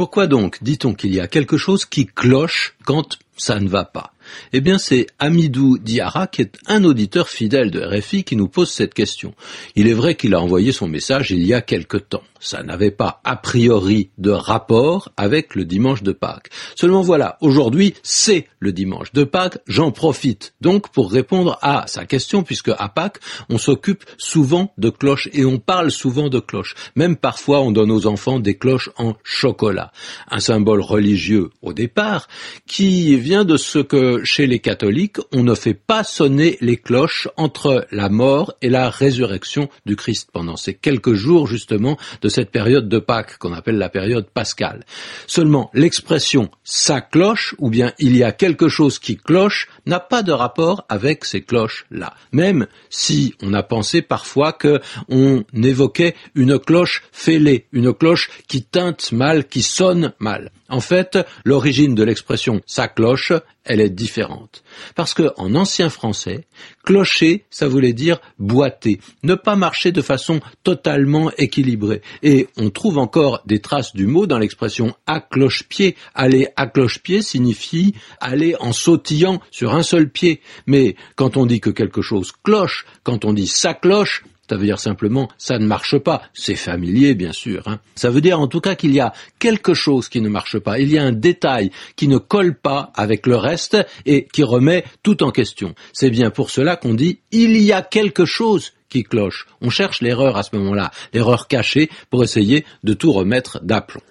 Pourquoi donc dit-on qu'il y a quelque chose qui cloche quand ça ne va pas Eh bien, c'est Amidou Diara, qui est un auditeur fidèle de RFI, qui nous pose cette question. Il est vrai qu'il a envoyé son message il y a quelque temps. Ça n'avait pas a priori de rapport avec le dimanche de Pâques. Seulement voilà, aujourd'hui, c'est le dimanche de Pâques. J'en profite donc pour répondre à sa question, puisque à Pâques, on s'occupe souvent de cloches et on parle souvent de cloches. Même parfois, on donne aux enfants des cloches en chocolat. Un symbole religieux au départ, qui vient de ce que chez les catholiques, on ne fait pas sonner les cloches entre la mort et la résurrection du Christ pendant ces quelques jours justement de cette période de Pâques qu'on appelle la période pascale. Seulement, l'expression ça cloche ou bien il y a quelque chose qui cloche n'a pas de rapport avec ces cloches-là. Même si on a pensé parfois que on évoquait une cloche fêlée, une cloche qui teinte mal, qui sonne mal. En fait, l'origine de l'expression ça elle est différente. Parce que en ancien français, clocher, ça voulait dire boiter, ne pas marcher de façon totalement équilibrée. Et on trouve encore des traces du mot dans l'expression à cloche-pied. Aller à cloche-pied signifie aller en sautillant sur un seul pied. Mais quand on dit que quelque chose cloche, quand on dit ça cloche, ça veut dire simplement ça ne marche pas. C'est familier, bien sûr. Hein. Ça veut dire en tout cas qu'il y a quelque chose qui ne marche pas. Il y a un détail qui ne colle pas avec le reste et qui remet tout en question. C'est bien pour cela qu'on dit il y a quelque chose qui cloche. On cherche l'erreur à ce moment-là, l'erreur cachée pour essayer de tout remettre d'aplomb.